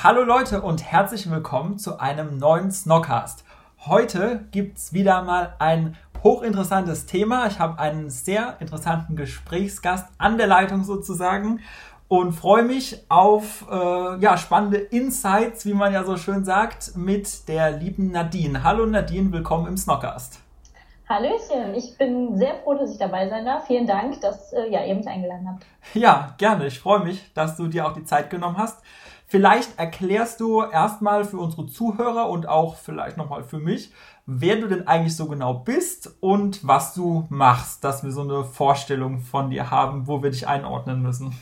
Hallo Leute und herzlich willkommen zu einem neuen Snockcast. Heute gibt es wieder mal ein hochinteressantes Thema. Ich habe einen sehr interessanten Gesprächsgast an der Leitung sozusagen und freue mich auf äh, ja, spannende Insights, wie man ja so schön sagt, mit der lieben Nadine. Hallo Nadine, willkommen im Snockcast. Hallöchen, ich bin sehr froh, dass ich dabei sein darf. Vielen Dank, dass äh, ja, ihr mich eingeladen habt. Ja, gerne. Ich freue mich, dass du dir auch die Zeit genommen hast. Vielleicht erklärst du erstmal für unsere Zuhörer und auch vielleicht nochmal für mich, wer du denn eigentlich so genau bist und was du machst, dass wir so eine Vorstellung von dir haben, wo wir dich einordnen müssen.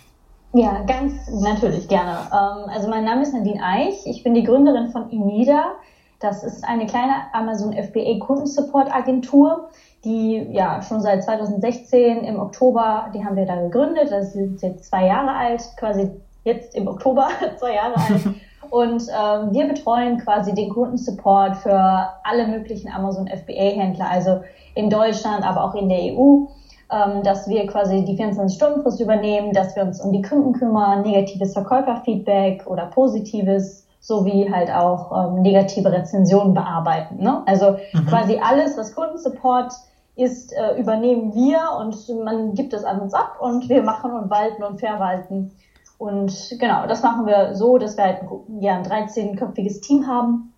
Ja, ganz natürlich gerne. Ähm, also mein Name ist Nadine Eich. Ich bin die Gründerin von Imida. Das ist eine kleine Amazon FBA Kundensupport Agentur, die ja schon seit 2016 im Oktober, die haben wir da gegründet. Das ist jetzt zwei Jahre alt, quasi jetzt im Oktober, zwei Jahre alt. Und ähm, wir betreuen quasi den Kundensupport für alle möglichen Amazon FBA-Händler, also in Deutschland, aber auch in der EU, ähm, dass wir quasi die 24-Stunden-Frist übernehmen, dass wir uns um die Kunden kümmern, negatives Verkäuferfeedback oder positives, sowie halt auch ähm, negative Rezensionen bearbeiten. Ne? Also mhm. quasi alles, was Kundensupport ist, äh, übernehmen wir und man gibt es an uns ab und wir machen und walten und verwalten und genau, das machen wir so, dass wir halt ja, ein 13-köpfiges Team haben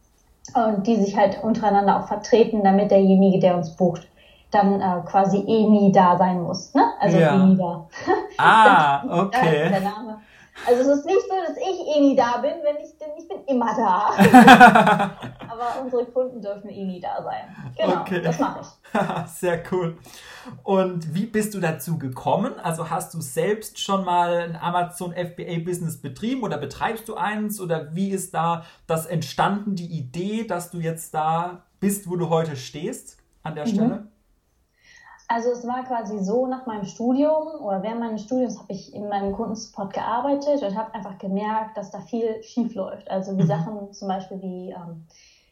und die sich halt untereinander auch vertreten, damit derjenige, der uns bucht, dann äh, quasi eh nie da sein muss. Ne? Also ja. eh nie da. Ah, okay. der Name. Also es ist nicht so, dass ich eh nie da bin, wenn ich denn ich bin immer da. Aber unsere Kunden dürfen eh nie da sein. Genau, okay. das mache ich. Sehr cool. Und wie bist du dazu gekommen? Also hast du selbst schon mal ein Amazon FBA Business betrieben oder betreibst du eins oder wie ist da das entstanden, die Idee, dass du jetzt da bist, wo du heute stehst an der mhm. Stelle? Also es war quasi so, nach meinem Studium oder während meines Studiums habe ich in meinem Kundensupport gearbeitet und habe einfach gemerkt, dass da viel schief läuft. Also wie mhm. Sachen zum Beispiel wie, ähm,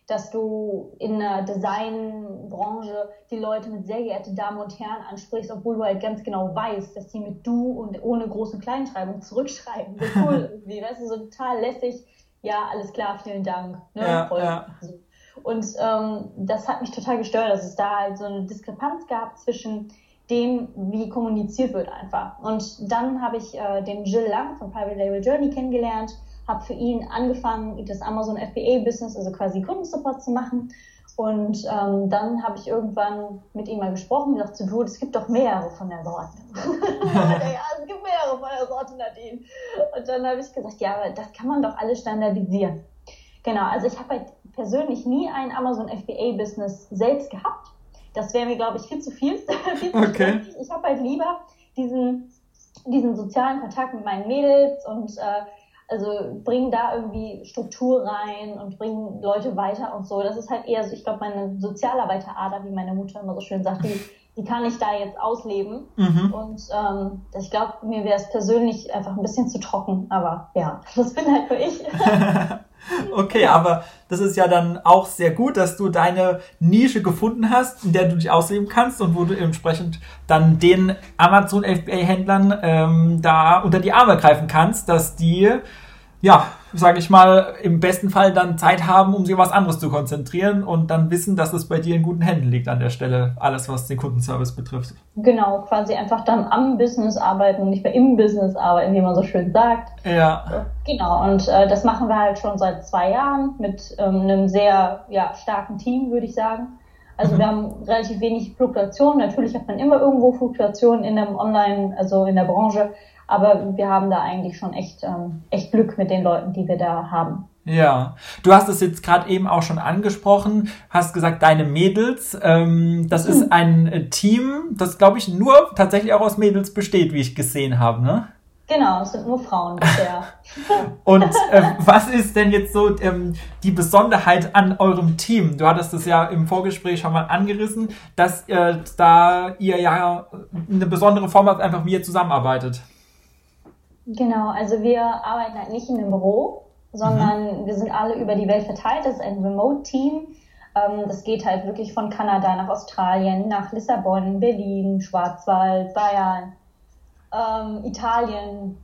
dass du in der Designbranche die Leute mit sehr geehrte Damen und Herren ansprichst, obwohl du halt ganz genau weißt, dass die mit du und ohne große Kleinschreibung zurückschreiben. So cool irgendwie, weißt du, so total lässig. Ja, alles klar, vielen Dank. Ne? Ja, Voll. Ja. So. Und ähm, das hat mich total gestört, dass es da halt so eine Diskrepanz gab zwischen dem, wie kommuniziert wird einfach. Und dann habe ich äh, den Jill Lang von Private Label Journey kennengelernt, habe für ihn angefangen, das Amazon FBA-Business, also quasi Kundensupport zu machen. Und ähm, dann habe ich irgendwann mit ihm mal gesprochen und gesagt, du, es gibt doch mehrere von der Sorte. ja, es gibt mehrere von der Sorte, Nadine. Und dann habe ich gesagt, ja, aber das kann man doch alles standardisieren. Genau, also ich habe halt persönlich nie ein Amazon FBA-Business selbst gehabt. Das wäre mir, glaube ich, viel zu viel. viel zu okay. Ich habe halt lieber diesen, diesen sozialen Kontakt mit meinen Mädels und äh, also bringen da irgendwie Struktur rein und bringen Leute weiter und so. Das ist halt eher so, ich glaube, meine Sozialarbeiterader, wie meine Mutter immer so schön sagt, die, die kann ich da jetzt ausleben. Mhm. Und ähm, ich glaube, mir wäre es persönlich einfach ein bisschen zu trocken, aber ja, das bin halt nur ich. Okay, aber das ist ja dann auch sehr gut, dass du deine Nische gefunden hast, in der du dich ausleben kannst und wo du entsprechend dann den Amazon FBA-Händlern ähm, da unter die Arme greifen kannst, dass die ja sage ich mal, im besten Fall dann Zeit haben, um sich auf was anderes zu konzentrieren und dann wissen, dass es bei dir in guten Händen liegt an der Stelle, alles was den Kundenservice betrifft. Genau, quasi einfach dann am Business arbeiten und nicht mehr im Business arbeiten, wie man so schön sagt. Ja. Genau, und äh, das machen wir halt schon seit zwei Jahren mit ähm, einem sehr ja, starken Team, würde ich sagen. Also mhm. wir haben relativ wenig Fluktuationen. Natürlich hat man immer irgendwo Fluktuationen in einem Online, also in der Branche. Aber wir haben da eigentlich schon echt, ähm, echt Glück mit den Leuten, die wir da haben. Ja, du hast es jetzt gerade eben auch schon angesprochen, hast gesagt, deine Mädels, ähm, das mhm. ist ein äh, Team, das glaube ich nur tatsächlich auch aus Mädels besteht, wie ich gesehen habe, ne? Genau, es sind nur Frauen bisher. Und äh, was ist denn jetzt so ähm, die Besonderheit an eurem Team? Du hattest es ja im Vorgespräch schon mal angerissen, dass äh, da ihr ja eine besondere Form habt, einfach wie ihr zusammenarbeitet. Genau, also wir arbeiten halt nicht in einem Büro, sondern mhm. wir sind alle über die Welt verteilt. Das ist ein Remote-Team. Ähm, das geht halt wirklich von Kanada nach Australien, nach Lissabon, Berlin, Schwarzwald, Bayern ähm, Italien,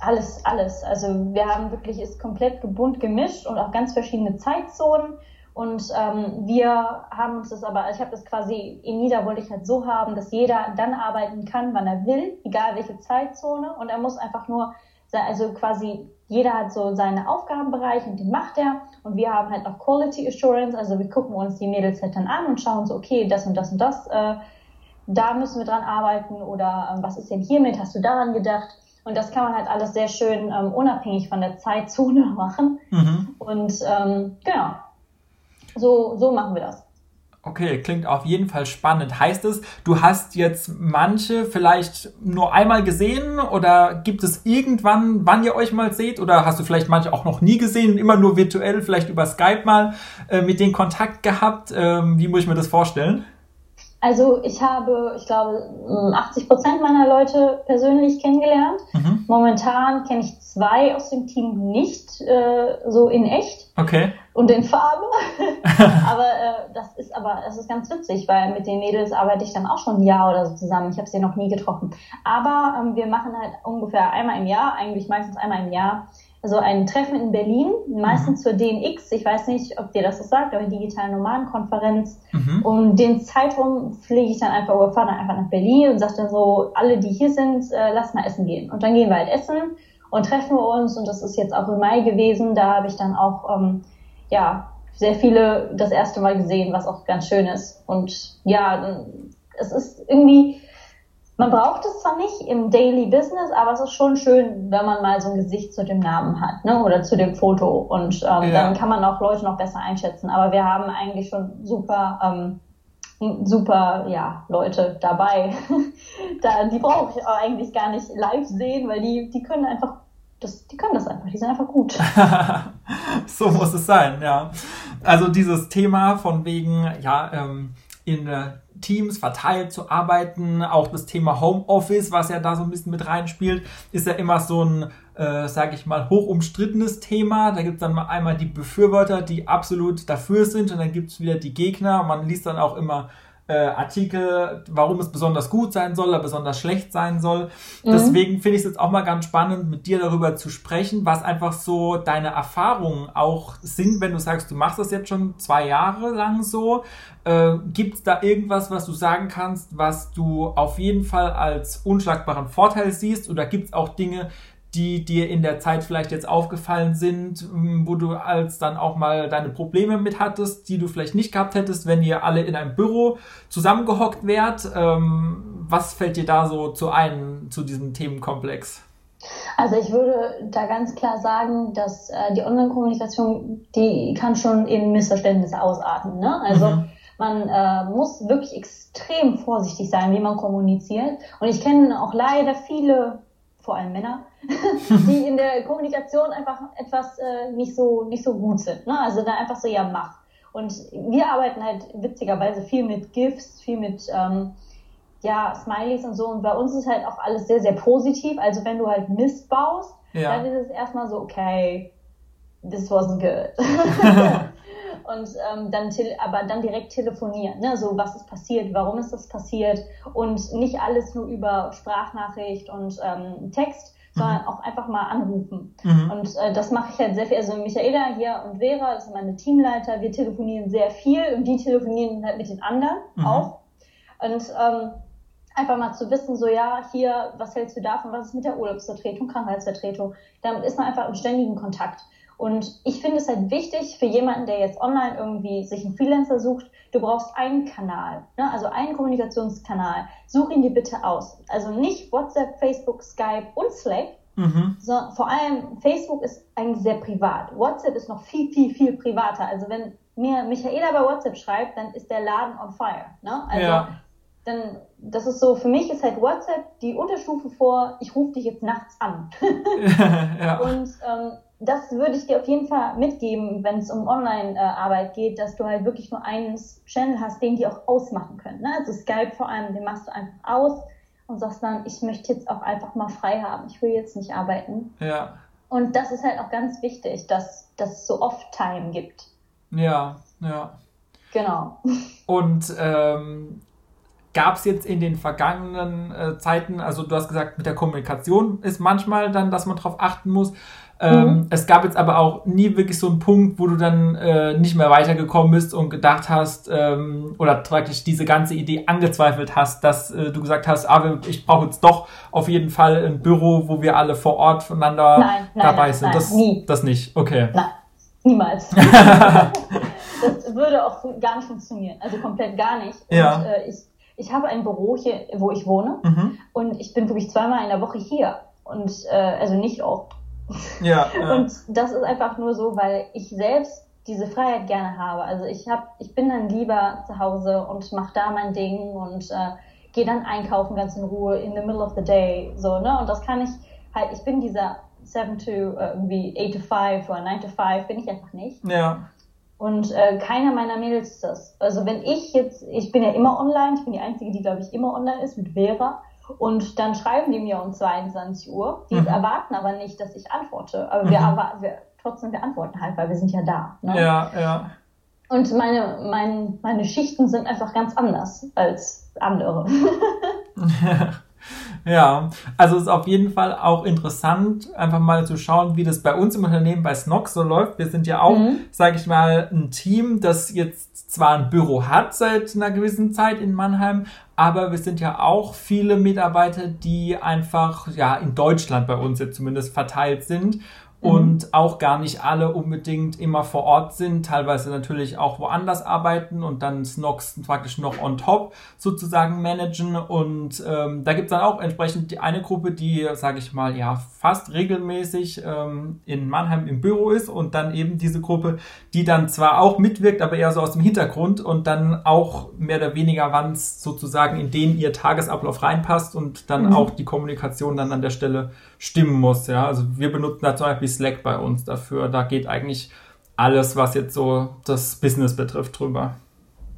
alles, alles. Also wir haben wirklich, ist komplett bunt gemischt und auch ganz verschiedene Zeitzonen. Und ähm, wir haben uns das aber, also ich habe das quasi in Nieder wollte ich halt so haben, dass jeder dann arbeiten kann, wann er will, egal welche Zeitzone. Und er muss einfach nur, also quasi jeder hat so seine Aufgabenbereich und den macht er. Und wir haben halt noch Quality Assurance, also wir gucken uns die Mädels halt dann an und schauen so, okay, das und das und das. Äh, da müssen wir dran arbeiten oder ähm, was ist denn hiermit, hast du daran gedacht? Und das kann man halt alles sehr schön ähm, unabhängig von der Zeitzone machen. Mhm. Und ähm, genau, so, so machen wir das. Okay, klingt auf jeden Fall spannend. Heißt es, du hast jetzt manche vielleicht nur einmal gesehen oder gibt es irgendwann, wann ihr euch mal seht? Oder hast du vielleicht manche auch noch nie gesehen, immer nur virtuell, vielleicht über Skype mal äh, mit denen Kontakt gehabt? Ähm, wie muss ich mir das vorstellen? Also ich habe, ich glaube, 80 Prozent meiner Leute persönlich kennengelernt. Mhm. Momentan kenne ich zwei aus dem Team nicht äh, so in echt. Okay. Und in Farbe. aber äh, das ist aber, das ist ganz witzig, weil mit den Mädels arbeite ich dann auch schon ein Jahr oder so zusammen. Ich habe sie noch nie getroffen. Aber ähm, wir machen halt ungefähr einmal im Jahr, eigentlich meistens einmal im Jahr, so ein Treffen in Berlin, meistens mhm. zur DNX. Ich weiß nicht, ob dir das was sagt, aber digitale Nomadenkonferenz. Mhm. Und den Zeitraum fliege ich dann einfach oder fahre dann einfach nach Berlin und sage dann so, alle, die hier sind, äh, lass mal essen gehen. Und dann gehen wir halt essen und treffen wir uns. Und das ist jetzt auch im Mai gewesen. Da habe ich dann auch, ähm, ja, sehr viele das erste Mal gesehen, was auch ganz schön ist. Und ja, es ist irgendwie, man braucht es zwar nicht im Daily Business, aber es ist schon schön, wenn man mal so ein Gesicht zu dem Namen hat, ne? Oder zu dem Foto. Und ähm, ja. dann kann man auch Leute noch besser einschätzen. Aber wir haben eigentlich schon super, ähm, super, ja, Leute dabei. da, die brauche ich eigentlich gar nicht live sehen, weil die, die können einfach das, die können das einfach, die sind einfach gut. so muss es sein, ja. Also dieses Thema von wegen, ja, ähm, in der Teams verteilt zu arbeiten. Auch das Thema Homeoffice, was ja da so ein bisschen mit reinspielt, ist ja immer so ein, äh, sage ich mal, hoch umstrittenes Thema. Da gibt es dann mal einmal die Befürworter, die absolut dafür sind und dann gibt es wieder die Gegner. Man liest dann auch immer äh, Artikel, warum es besonders gut sein soll oder besonders schlecht sein soll. Mhm. Deswegen finde ich es jetzt auch mal ganz spannend, mit dir darüber zu sprechen, was einfach so deine Erfahrungen auch sind, wenn du sagst, du machst das jetzt schon zwei Jahre lang so. Äh, Gibt es da irgendwas, was du sagen kannst, was du auf jeden Fall als unschlagbaren Vorteil siehst? Oder gibt es auch Dinge, die dir in der Zeit vielleicht jetzt aufgefallen sind, ähm, wo du als dann auch mal deine Probleme mit hattest, die du vielleicht nicht gehabt hättest, wenn ihr alle in einem Büro zusammengehockt wärt. Ähm, was fällt dir da so zu ein, zu diesem Themenkomplex? Also ich würde da ganz klar sagen, dass äh, die Online-Kommunikation, die kann schon in Missverständnisse ausarten. Ne? Also mhm. man äh, muss wirklich extrem vorsichtig sein, wie man kommuniziert. Und ich kenne auch leider viele vor allem Männer, die in der Kommunikation einfach etwas äh, nicht so nicht so gut sind. Ne? Also da einfach so, ja, mach. Und wir arbeiten halt witzigerweise viel mit GIFs, viel mit ähm, ja, Smileys und so. Und bei uns ist halt auch alles sehr, sehr positiv. Also wenn du halt Mist baust, ja. dann ist es erstmal so, okay, this wasn't good. und ähm, dann aber dann direkt telefonieren, ne? so was ist passiert, warum ist das passiert und nicht alles nur über Sprachnachricht und ähm, Text, sondern mhm. auch einfach mal anrufen. Mhm. Und äh, das mache ich halt sehr viel. Also Michaela hier und Vera, das sind meine Teamleiter, wir telefonieren sehr viel und die telefonieren halt mit den anderen mhm. auch. Und ähm, einfach mal zu wissen, so ja, hier, was hältst du davon, was ist mit der Urlaubsvertretung, Krankheitsvertretung, damit ist man einfach im ständigen Kontakt. Und ich finde es halt wichtig für jemanden, der jetzt online irgendwie sich einen Freelancer sucht, du brauchst einen Kanal, ne? also einen Kommunikationskanal. Such ihn dir bitte aus. Also nicht WhatsApp, Facebook, Skype und Slack, mhm. sondern vor allem Facebook ist eigentlich sehr privat. WhatsApp ist noch viel, viel, viel privater. Also wenn mir Michaela bei WhatsApp schreibt, dann ist der Laden on fire. Ne? Also ja dann, das ist so, für mich ist halt WhatsApp die Unterstufe vor, ich rufe dich jetzt nachts an. ja. Und ähm, das würde ich dir auf jeden Fall mitgeben, wenn es um Online-Arbeit geht, dass du halt wirklich nur einen Channel hast, den die auch ausmachen können. Ne? Also Skype vor allem, den machst du einfach aus und sagst dann, ich möchte jetzt auch einfach mal frei haben, ich will jetzt nicht arbeiten. Ja. Und das ist halt auch ganz wichtig, dass, dass es so Off-Time gibt. Ja, ja. Genau. Und ähm, gab es jetzt in den vergangenen äh, Zeiten, also du hast gesagt, mit der Kommunikation ist manchmal dann, dass man darauf achten muss. Ähm, mhm. Es gab jetzt aber auch nie wirklich so einen Punkt, wo du dann äh, nicht mehr weitergekommen bist und gedacht hast ähm, oder praktisch diese ganze Idee angezweifelt hast, dass äh, du gesagt hast, ah, ich brauche jetzt doch auf jeden Fall ein Büro, wo wir alle vor Ort voneinander nein, nein, dabei nein, sind. das, nie. das nicht, okay. Nein, niemals. das würde auch gar nicht funktionieren, also komplett gar nicht. Ja. Und, äh, ich, ich habe ein Büro hier, wo ich wohne mhm. und ich bin wirklich zweimal in der Woche hier und äh, also nicht oft ja, ja. Und das ist einfach nur so, weil ich selbst diese Freiheit gerne habe. Also ich hab, ich bin dann lieber zu Hause und mache da mein Ding und äh, gehe dann einkaufen ganz in Ruhe in the middle of the day. So, ne? Und das kann ich halt, ich bin dieser 7 to äh, irgendwie 8 to 5 oder 9 to 5, bin ich einfach nicht. Ja. Und äh, keiner meiner Mädels ist das. Also wenn ich jetzt, ich bin ja immer online, ich bin die Einzige, die glaube ich immer online ist mit Vera. Und dann schreiben die mir um 22 Uhr. Die mhm. erwarten aber nicht, dass ich antworte. Aber mhm. wir, wir, trotzdem, wir antworten halt, weil wir sind ja da. Ne? Ja, ja. Und meine, mein, meine Schichten sind einfach ganz anders als andere. ja, also ist auf jeden Fall auch interessant, einfach mal zu schauen, wie das bei uns im Unternehmen bei Snox so läuft. Wir sind ja auch, mhm. sage ich mal, ein Team, das jetzt zwar ein Büro hat seit einer gewissen Zeit in Mannheim, aber wir sind ja auch viele Mitarbeiter, die einfach ja in Deutschland bei uns jetzt zumindest verteilt sind Mhm. und auch gar nicht alle unbedingt immer vor Ort sind, teilweise natürlich auch woanders arbeiten und dann Snox praktisch noch on top sozusagen managen. Und ähm, da gibt's dann auch entsprechend die eine Gruppe, die, sage ich mal, ja, fast regelmäßig ähm, in Mannheim im Büro ist und dann eben diese Gruppe, die dann zwar auch mitwirkt, aber eher so aus dem Hintergrund und dann auch mehr oder weniger wann sozusagen in den ihr Tagesablauf reinpasst und dann mhm. auch die Kommunikation dann an der Stelle stimmen muss. Ja, also wir benutzen da zum Beispiel Slack bei uns dafür. Da geht eigentlich alles, was jetzt so das Business betrifft, drüber.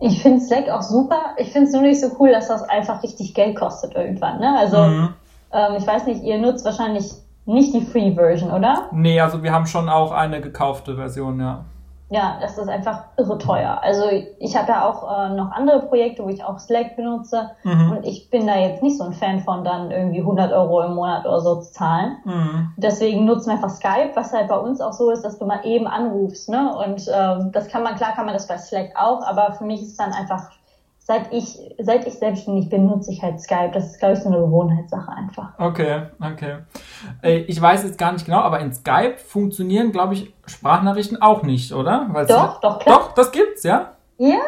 Ich finde Slack auch super. Ich finde es nur nicht so cool, dass das einfach richtig Geld kostet irgendwann. Ne? Also mhm. ähm, ich weiß nicht, ihr nutzt wahrscheinlich nicht die Free Version, oder? Nee, also wir haben schon auch eine gekaufte Version, ja ja, das ist einfach irre teuer. Also ich habe ja auch äh, noch andere Projekte, wo ich auch Slack benutze mhm. und ich bin da jetzt nicht so ein Fan von, dann irgendwie 100 Euro im Monat oder so zu zahlen. Mhm. Deswegen nutzen wir einfach Skype, was halt bei uns auch so ist, dass du mal eben anrufst. Ne? Und ähm, das kann man, klar kann man das bei Slack auch, aber für mich ist es dann einfach seit ich, seit ich selbstständig bin, nutze ich halt Skype. Das ist, glaube ich, so eine Gewohnheitssache einfach. Okay, okay. Ich weiß jetzt gar nicht genau, aber in Skype funktionieren, glaube ich, Sprachnachrichten auch nicht, oder? Weil's doch, doch, klar. Doch, das gibt's, ja? Ja,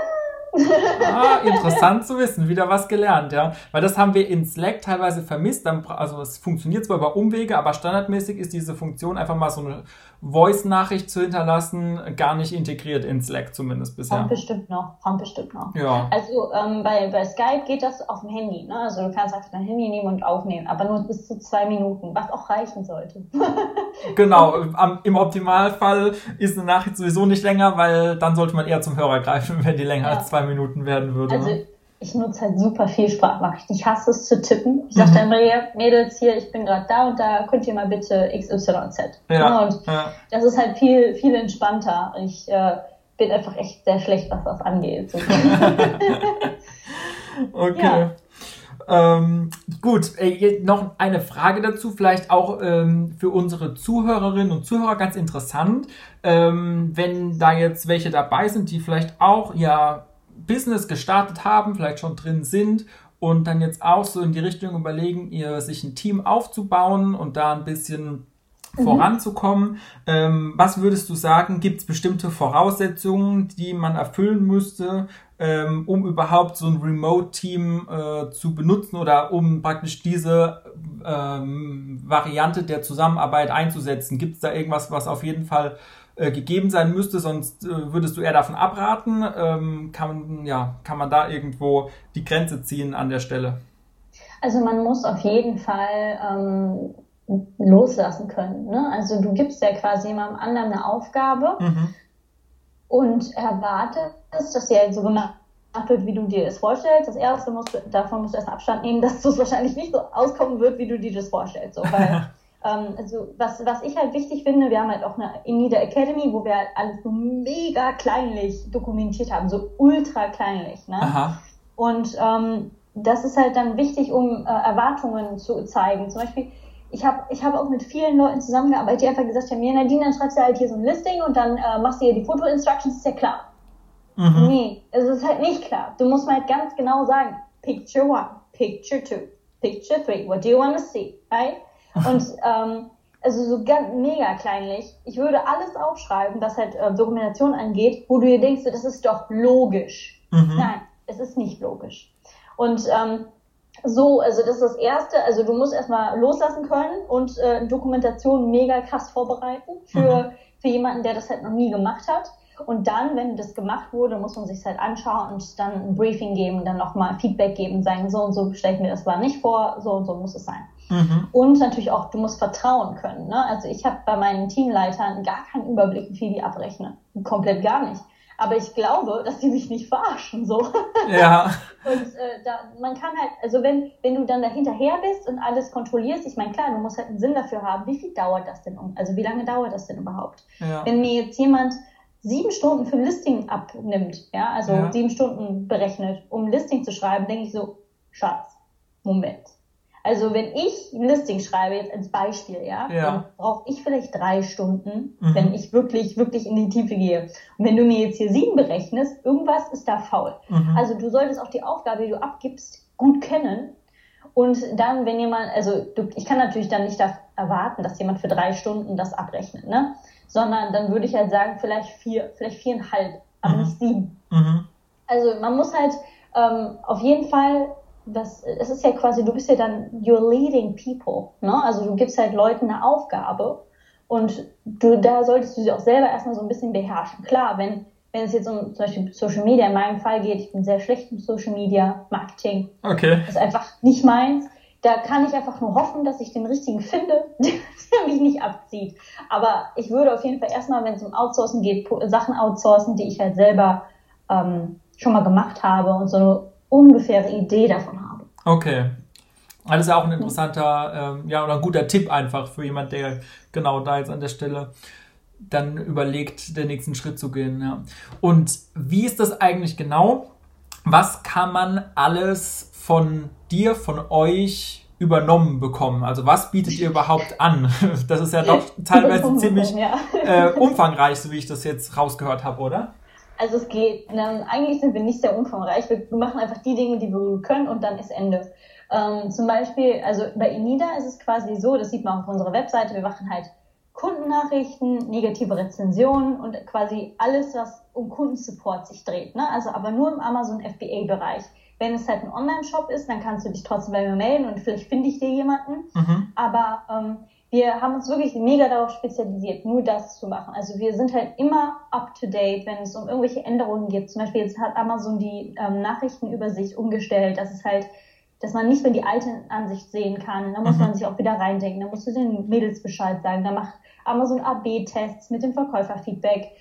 ah, interessant zu wissen, wieder was gelernt, ja. Weil das haben wir in Slack teilweise vermisst. Also es funktioniert zwar über Umwege, aber standardmäßig ist diese Funktion einfach mal so eine Voice-Nachricht zu hinterlassen, gar nicht integriert in Slack zumindest bisher. Kommt bestimmt noch, kommt bestimmt noch. Ja. Also ähm, bei, bei Skype geht das auf dem Handy, ne? Also du kannst einfach dein Handy nehmen und aufnehmen, aber nur bis zu zwei Minuten, was auch reichen sollte. genau, am, im Optimalfall ist eine Nachricht sowieso nicht länger, weil dann sollte man eher zum Hörer greifen, wenn die länger ja. als zwei Minuten werden würde. Also ne? Ich nutze halt super viel Sprachnachrichten. Ich hasse es zu tippen. Ich sage mhm. dann immer, Mädels, hier, ich bin gerade da und da, könnt ihr mal bitte XYZ. Ja, und ja. das ist halt viel, viel entspannter. Ich äh, bin einfach echt sehr schlecht, was das angeht. okay. Ja. Ähm, gut, äh, noch eine Frage dazu, vielleicht auch ähm, für unsere Zuhörerinnen und Zuhörer ganz interessant. Ähm, wenn da jetzt welche dabei sind, die vielleicht auch ja Business gestartet haben, vielleicht schon drin sind und dann jetzt auch so in die Richtung überlegen, ihr sich ein Team aufzubauen und da ein bisschen mhm. voranzukommen. Ähm, was würdest du sagen, gibt es bestimmte Voraussetzungen, die man erfüllen müsste, ähm, um überhaupt so ein Remote-Team äh, zu benutzen oder um praktisch diese ähm, Variante der Zusammenarbeit einzusetzen? Gibt es da irgendwas, was auf jeden Fall gegeben sein müsste, sonst äh, würdest du eher davon abraten? Ähm, kann, ja, kann man da irgendwo die Grenze ziehen an der Stelle? Also man muss auf jeden Fall ähm, loslassen können. Ne? Also du gibst ja quasi jemandem anderen eine Aufgabe mhm. und erwartest, dass sie halt so gemacht wird, wie du dir es vorstellst. Das erste musst du, davon musst du erst Abstand nehmen, dass es wahrscheinlich nicht so auskommen wird, wie du dir das vorstellst. So, weil, ähm, also was, was ich halt wichtig finde, wir haben halt auch eine Inida Academy, wo wir halt alles so mega kleinlich dokumentiert haben, so ultra kleinlich. Ne? Aha. Und ähm, das ist halt dann wichtig, um äh, Erwartungen zu zeigen. Zum Beispiel, ich habe ich hab auch mit vielen Leuten zusammengearbeitet, die einfach gesagt haben, ja Nadine, dann schreibst du halt hier so ein Listing und dann äh, machst du hier die Foto-Instructions, ist ja klar. Mhm. Nee, es ist halt nicht klar. Du musst mal halt ganz genau sagen, Picture one, Picture two, Picture three, what do you want to see, right? Und ähm, also so ganz mega kleinlich. Ich würde alles aufschreiben, was halt äh, Dokumentation angeht, wo du dir denkst, das ist doch logisch. Mhm. Nein, es ist nicht logisch. Und ähm, so, also das ist das Erste. Also du musst erstmal loslassen können und äh, Dokumentation mega krass vorbereiten für, mhm. für jemanden, der das halt noch nie gemacht hat. Und dann, wenn das gemacht wurde, muss man sich halt anschauen und dann ein Briefing geben, dann nochmal Feedback geben, sagen, so und so stelle ich mir das war nicht vor, so und so muss es sein. Mhm. Und natürlich auch, du musst vertrauen können. Ne? Also ich habe bei meinen Teamleitern gar keinen Überblick, wie viel die abrechnen. Komplett gar nicht. Aber ich glaube, dass die mich nicht verarschen, so. Ja. und äh, da, man kann halt, also wenn, wenn du dann dahinterher bist und alles kontrollierst, ich meine, klar, du musst halt einen Sinn dafür haben, wie viel dauert das denn um? Also wie lange dauert das denn überhaupt? Ja. Wenn mir jetzt jemand sieben Stunden für ein Listing abnimmt, ja, also ja. sieben Stunden berechnet, um ein Listing zu schreiben, denke ich so, Schatz, Moment. Also wenn ich ein Listing schreibe, jetzt als Beispiel, ja, ja. dann brauche ich vielleicht drei Stunden, mhm. wenn ich wirklich, wirklich in die Tiefe gehe. Und wenn du mir jetzt hier sieben berechnest, irgendwas ist da faul. Mhm. Also du solltest auch die Aufgabe, die du abgibst, gut kennen. Und dann, wenn jemand, also du, ich kann natürlich dann nicht erwarten, dass jemand für drei Stunden das abrechnet, ne? sondern dann würde ich halt sagen, vielleicht vier, vielleicht viereinhalb, aber mhm. nicht sieben. Mhm. Also man muss halt ähm, auf jeden Fall, das, es ist ja quasi, du bist ja dann, you're leading people, ne? Also du gibst halt Leuten eine Aufgabe und du, da solltest du sie auch selber erstmal so ein bisschen beherrschen. Klar, wenn, wenn es jetzt um zum Beispiel Social Media in meinem Fall geht, ich bin sehr schlecht im Social Media Marketing. Okay. Das ist einfach nicht meins da kann ich einfach nur hoffen, dass ich den richtigen finde, der mich nicht abzieht. Aber ich würde auf jeden Fall erstmal, wenn es um Outsourcen geht, Sachen outsourcen, die ich halt selber ähm, schon mal gemacht habe und so ungefähre Idee davon habe. Okay. Alles auch ein interessanter, ähm, ja, oder ein guter Tipp einfach für jemand, der genau da jetzt an der Stelle dann überlegt, den nächsten Schritt zu gehen. Ja. Und wie ist das eigentlich genau? Was kann man alles von dir, von euch übernommen bekommen? Also was bietet ihr überhaupt an? Das ist ja doch teilweise ziemlich äh, umfangreich, so wie ich das jetzt rausgehört habe, oder? Also es geht, ähm, eigentlich sind wir nicht sehr umfangreich. Wir machen einfach die Dinge, die wir können und dann ist Ende. Ähm, zum Beispiel, also bei Inida ist es quasi so, das sieht man auf unserer Webseite, wir machen halt Kundennachrichten, negative Rezensionen und quasi alles, was um Kundensupport sich dreht. Ne? Also aber nur im Amazon FBA-Bereich. Wenn es halt ein Online-Shop ist, dann kannst du dich trotzdem bei mir melden und vielleicht finde ich dir jemanden. Mhm. Aber ähm, wir haben uns wirklich mega darauf spezialisiert, nur das zu machen. Also wir sind halt immer up to date, wenn es um irgendwelche Änderungen geht. Zum Beispiel jetzt hat Amazon die ähm, Nachrichtenübersicht umgestellt, dass es halt, dass man nicht mehr die alte Ansicht sehen kann. Da muss mhm. man sich auch wieder reindenken. Da musst du den Mädels Bescheid sagen. Da macht Amazon AB-Tests mit dem Verkäuferfeedback,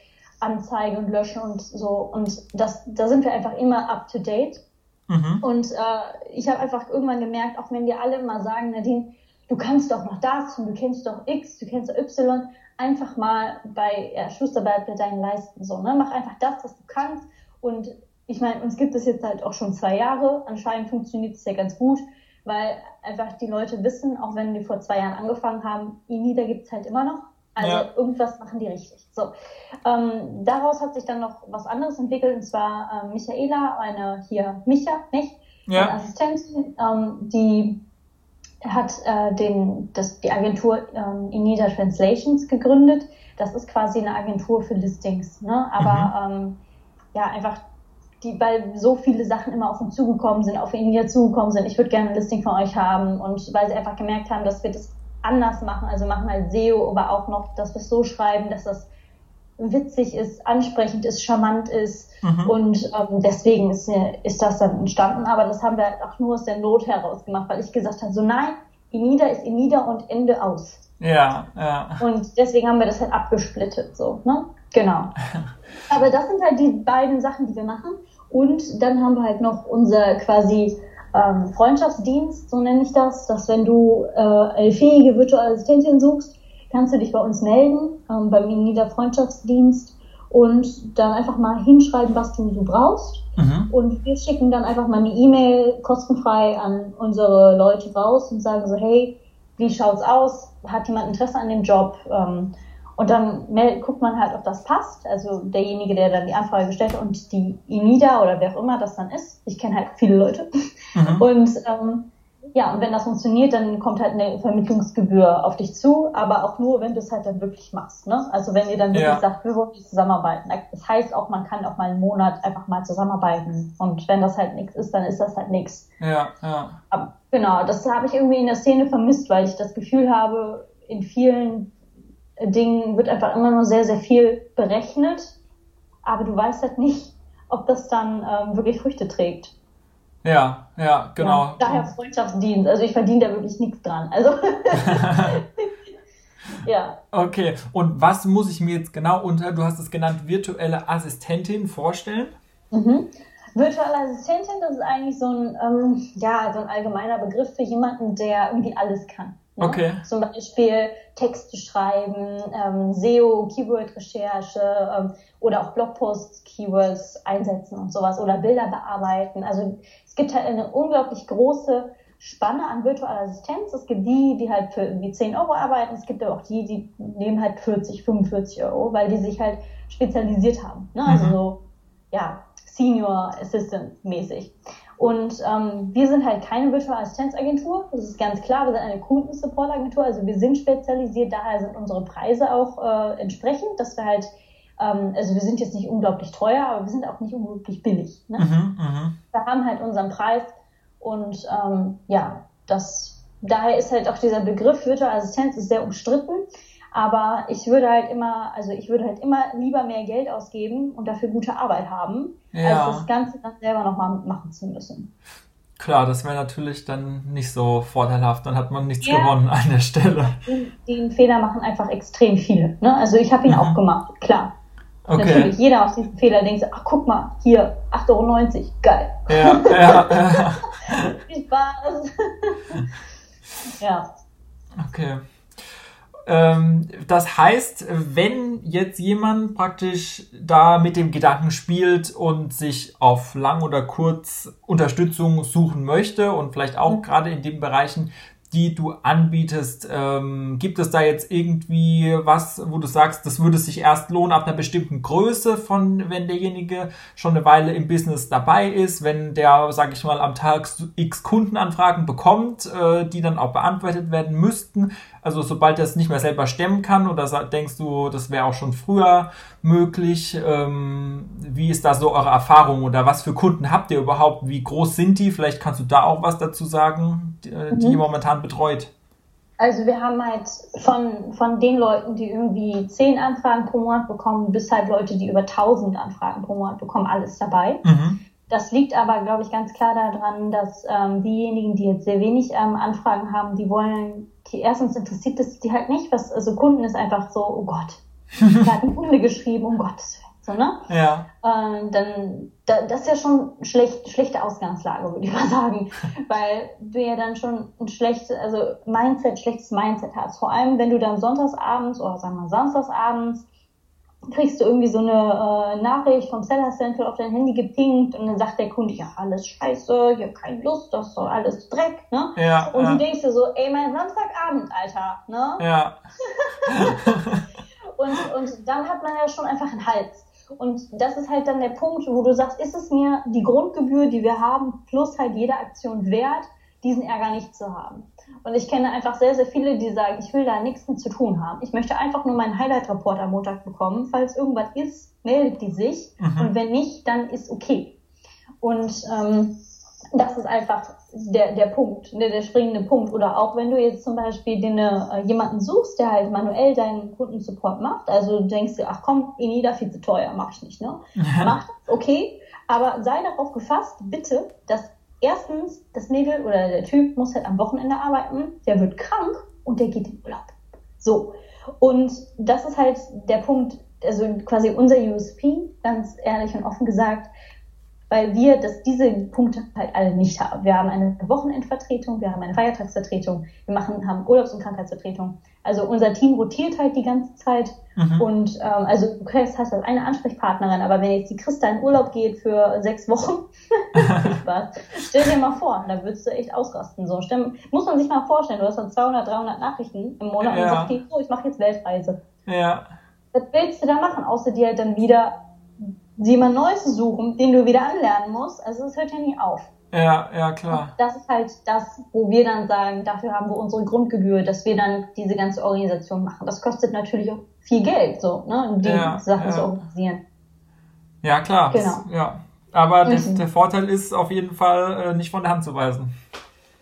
Anzeigen und Löschen und so. Und das, da sind wir einfach immer up to date. Mhm. Und äh, ich habe einfach irgendwann gemerkt, auch wenn die alle immer sagen, Nadine, du kannst doch noch das und du kennst doch X, du kennst doch Y, einfach mal bei ja, Schusterarbeit bei deinen Leisten so, ne? Mach einfach das, was du kannst. Und ich meine, uns gibt es jetzt halt auch schon zwei Jahre. Anscheinend funktioniert es ja ganz gut, weil einfach die Leute wissen, auch wenn wir vor zwei Jahren angefangen haben, INIDA gibt es halt immer noch. Also ja. irgendwas machen die richtig. So, ähm, daraus hat sich dann noch was anderes entwickelt und zwar äh, Michaela, eine hier Micha, nicht? Ja. Eine Assistentin, ähm, die hat äh, den, das, die Agentur ähm, Inida Translations gegründet. Das ist quasi eine Agentur für Listings, ne? Aber mhm. ähm, ja, einfach die, weil so viele Sachen immer auf uns zugekommen sind, auf India zugekommen sind. Ich würde gerne ein Listing von euch haben und weil sie einfach gemerkt haben, dass wir das anders machen, also machen halt SEO, aber auch noch, dass wir es so schreiben, dass das witzig ist, ansprechend ist, charmant ist. Mhm. Und ähm, deswegen ist, ist das dann entstanden. Aber das haben wir halt auch nur aus der Not heraus gemacht, weil ich gesagt habe, so nein, Inida ist Inida und Ende aus. Ja, ja. Und deswegen haben wir das halt abgesplittet, so, ne? Genau. Aber das sind halt die beiden Sachen, die wir machen. Und dann haben wir halt noch unser quasi ähm, Freundschaftsdienst, so nenne ich das, dass wenn du äh, eine fähige virtuelle Assistentin suchst, kannst du dich bei uns melden, ähm, beim Inida Freundschaftsdienst und dann einfach mal hinschreiben, was du so brauchst. Mhm. Und wir schicken dann einfach mal eine E-Mail kostenfrei an unsere Leute raus und sagen so, hey, wie schaut's aus? Hat jemand Interesse an dem Job? Ähm, und dann guckt man halt, ob das passt. Also derjenige, der dann die Anfrage gestellt hat und die INIDA oder wer auch immer das dann ist. Ich kenne halt viele Leute. Mhm. Und ähm, ja, und wenn das funktioniert, dann kommt halt eine Vermittlungsgebühr auf dich zu, aber auch nur, wenn du es halt dann wirklich machst. Ne? Also wenn ihr dann wirklich ja. sagt, wir wollen zusammenarbeiten. Das heißt auch, man kann auch mal einen Monat einfach mal zusammenarbeiten. Und wenn das halt nichts ist, dann ist das halt nichts. Ja, ja. Aber, genau, das habe ich irgendwie in der Szene vermisst, weil ich das Gefühl habe, in vielen Dingen wird einfach immer nur sehr, sehr viel berechnet, aber du weißt halt nicht, ob das dann ähm, wirklich Früchte trägt. Ja, ja, genau. Ja, daher Freundschaftsdienst. Also ich verdiene da wirklich nichts dran. Also ja. Okay, und was muss ich mir jetzt genau unter, du hast es genannt, virtuelle Assistentin vorstellen? Mhm. Virtuelle Assistentin, das ist eigentlich so ein, ähm, ja, so ein allgemeiner Begriff für jemanden, der irgendwie alles kann. Ne? Okay. Zum Beispiel Texte schreiben, ähm, SEO, Keyword-Recherche ähm, oder auch Blogpost-Keywords einsetzen und sowas oder Bilder bearbeiten. Also es gibt halt eine unglaublich große Spanne an virtueller Assistenz. Es gibt die, die halt für irgendwie 10 Euro arbeiten. Es gibt aber auch die, die nehmen halt 40, 45 Euro, weil die sich halt spezialisiert haben. Ne? Also mhm. so, ja, Senior Assistant mäßig. Und ähm, wir sind halt keine Virtual Assistenzagentur, das ist ganz klar. Wir sind eine Kundensupport-Agentur, also wir sind spezialisiert, daher sind unsere Preise auch äh, entsprechend, dass wir halt, ähm, also wir sind jetzt nicht unglaublich teuer, aber wir sind auch nicht unglaublich billig. Ne? Mhm, mh. Wir haben halt unseren Preis und ähm, ja, das, daher ist halt auch dieser Begriff Virtual Assistenz ist sehr umstritten. Aber ich würde halt immer, also ich würde halt immer lieber mehr Geld ausgeben und dafür gute Arbeit haben, ja. als das Ganze dann selber nochmal machen zu müssen. Klar, das wäre natürlich dann nicht so vorteilhaft, dann hat man nichts ja. gewonnen an der Stelle. Den, den, Fehler machen einfach extrem viele. Ne? Also ich habe ihn mhm. auch gemacht, klar. Okay. Natürlich, jeder aus diesem Fehler denkt, ach guck mal, hier, 8,90 Euro, geil. Ja, ja, ja. Viel Spaß. ja. Okay. Ähm, das heißt, wenn jetzt jemand praktisch da mit dem Gedanken spielt und sich auf lang oder kurz Unterstützung suchen möchte und vielleicht auch mhm. gerade in den Bereichen, die du anbietest, ähm, gibt es da jetzt irgendwie was, wo du sagst, das würde sich erst lohnen ab einer bestimmten Größe von, wenn derjenige schon eine Weile im Business dabei ist, wenn der, sag ich mal, am Tag x Kundenanfragen bekommt, äh, die dann auch beantwortet werden müssten, also sobald er es nicht mehr selber stemmen kann oder denkst du, das wäre auch schon früher möglich? Ähm, wie ist da so eure Erfahrung oder was für Kunden habt ihr überhaupt? Wie groß sind die? Vielleicht kannst du da auch was dazu sagen, die, äh, die mhm. Betreut. Also wir haben halt von, von den Leuten, die irgendwie zehn Anfragen pro Monat bekommen, bis halt Leute, die über 1000 Anfragen pro Monat bekommen, alles dabei. Mhm. Das liegt aber, glaube ich, ganz klar daran, dass ähm, diejenigen, die jetzt sehr wenig ähm, Anfragen haben, die wollen die erstens interessiert es die halt nicht, was, also Kunden ist einfach so, oh Gott, da hat ein Kunde geschrieben, um Gottes. So, ne? Ja. Ähm, dann, da, das ist ja schon schlecht, schlechte Ausgangslage, würde ich mal sagen. Weil du ja dann schon ein schlechtes, also Mindset, schlechtes Mindset hast. Vor allem, wenn du dann sonntagsabends oder sagen wir samstagsabends kriegst du irgendwie so eine äh, Nachricht vom Seller Central auf dein Handy gepinkt und dann sagt der Kunde, ja, alles scheiße, ich habe keine Lust, das ist doch alles Dreck, ne? Ja, und ja. du denkst dir so, ey, mein Samstagabend, Alter, ne? Ja. und, und dann hat man ja schon einfach einen Hals. Und das ist halt dann der Punkt, wo du sagst, ist es mir die Grundgebühr, die wir haben, plus halt jede Aktion wert, diesen Ärger nicht zu haben. Und ich kenne einfach sehr, sehr viele, die sagen, ich will da nichts mit zu tun haben. Ich möchte einfach nur meinen Highlight-Report am Montag bekommen. Falls irgendwas ist, meldet die sich. Mhm. Und wenn nicht, dann ist okay. Und ähm, das ist einfach der, der Punkt, der, der springende Punkt. Oder auch wenn du jetzt zum Beispiel den, äh, jemanden suchst, der halt manuell deinen Kundensupport macht, also du denkst dir, ach komm, Inida viel zu teuer, mach ich nicht, ne? Mach das, okay, aber sei darauf gefasst, bitte, dass erstens das Mädel oder der Typ muss halt am Wochenende arbeiten, der wird krank und der geht in Urlaub. So. Und das ist halt der Punkt, also quasi unser USP, ganz ehrlich und offen gesagt, weil wir das, diese Punkte halt alle nicht haben. Wir haben eine Wochenendvertretung, wir haben eine Feiertagsvertretung, wir machen, haben Urlaubs- und Krankheitsvertretung. Also unser Team rotiert halt die ganze Zeit mhm. und ähm, also du hast halt eine Ansprechpartnerin, aber wenn jetzt die Christa in Urlaub geht für sechs Wochen, Spaß, stell dir mal vor, da würdest du echt ausrasten. So, Stell, muss man sich mal vorstellen, du hast dann 200, 300 Nachrichten im Monat ja. und sagst, okay, so, ich mache jetzt Weltreise. Ja. Was willst du da machen, außer dir halt dann wieder jemand Neues suchen, den du wieder anlernen musst. Also es hört ja nie auf. Ja, ja, klar. Und das ist halt das, wo wir dann sagen, dafür haben wir unsere Grundgebühr, dass wir dann diese ganze Organisation machen. Das kostet natürlich auch viel Geld, so, ne, die ja, Sachen ja. zu organisieren. Ja, klar. Genau. Ja. Aber der, der, Vorteil ist auf jeden Fall äh, nicht von der Hand zu weisen.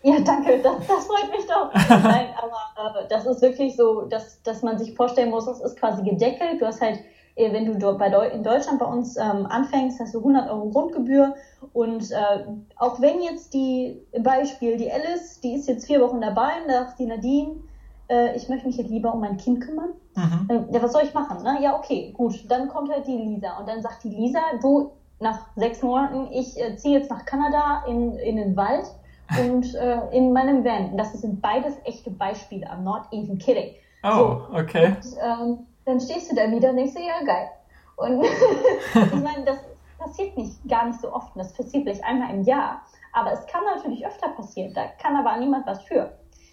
Ja, danke, das, das freut mich doch. Nein, aber äh, das ist wirklich so, dass, dass man sich vorstellen muss, das ist quasi gedeckelt. Du hast halt wenn du bei Deu in Deutschland bei uns ähm, anfängst, hast du 100 Euro Grundgebühr und äh, auch wenn jetzt die, Beispiel, die Alice, die ist jetzt vier Wochen dabei und sagt die Nadine, äh, ich möchte mich jetzt lieber um mein Kind kümmern. Mhm. ja, was soll ich machen? Ne? Ja, okay, gut, dann kommt halt die Lisa und dann sagt die Lisa, du, nach sechs Monaten, ich äh, ziehe jetzt nach Kanada in, in den Wald und äh, in meinem Van. Das sind beides echte Beispiele. I'm not even kidding. Oh, so, okay. Und, ähm, dann stehst du da wieder und denkst dir, ja, geil. Und ich meine, das passiert nicht, gar nicht so oft. Das passiert vielleicht einmal im Jahr. Aber es kann natürlich öfter passieren. Da kann aber niemand was für.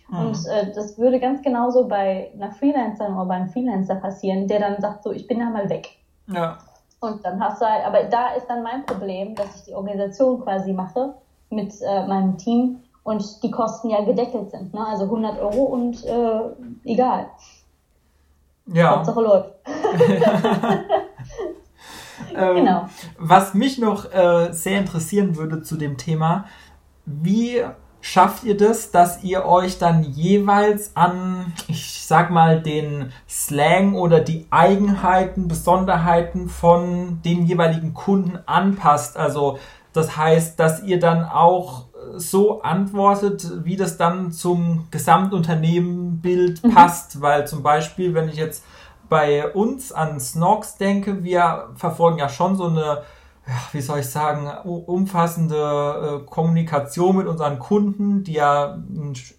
Mhm. Und äh, das würde ganz genauso bei einer Freelancerin oder beim Freelancer passieren, der dann sagt, so, ich bin da mal weg. Ja. Und dann hast du halt, aber da ist dann mein Problem, dass ich die Organisation quasi mache mit äh, meinem Team und die Kosten ja gedeckelt sind. Ne? Also 100 Euro und äh, egal. Ja. Hauptsache läuft. ähm, genau. Was mich noch äh, sehr interessieren würde zu dem Thema, wie schafft ihr das, dass ihr euch dann jeweils an, ich sag mal, den Slang oder die Eigenheiten, Besonderheiten von den jeweiligen Kunden anpasst? Also das heißt, dass ihr dann auch so antwortet, wie das dann zum Gesamtunternehmenbild mhm. passt, weil zum Beispiel, wenn ich jetzt bei uns an Snox denke, wir verfolgen ja schon so eine, wie soll ich sagen, umfassende äh, Kommunikation mit unseren Kunden, die ja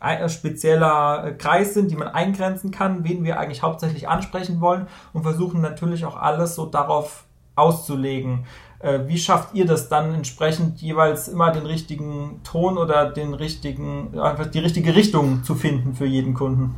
ein spezieller äh, Kreis sind, die man eingrenzen kann, wen wir eigentlich hauptsächlich ansprechen wollen und versuchen natürlich auch alles so darauf auszulegen. Äh, wie schafft ihr das dann entsprechend jeweils immer den richtigen Ton oder den richtigen, einfach die richtige Richtung zu finden für jeden Kunden?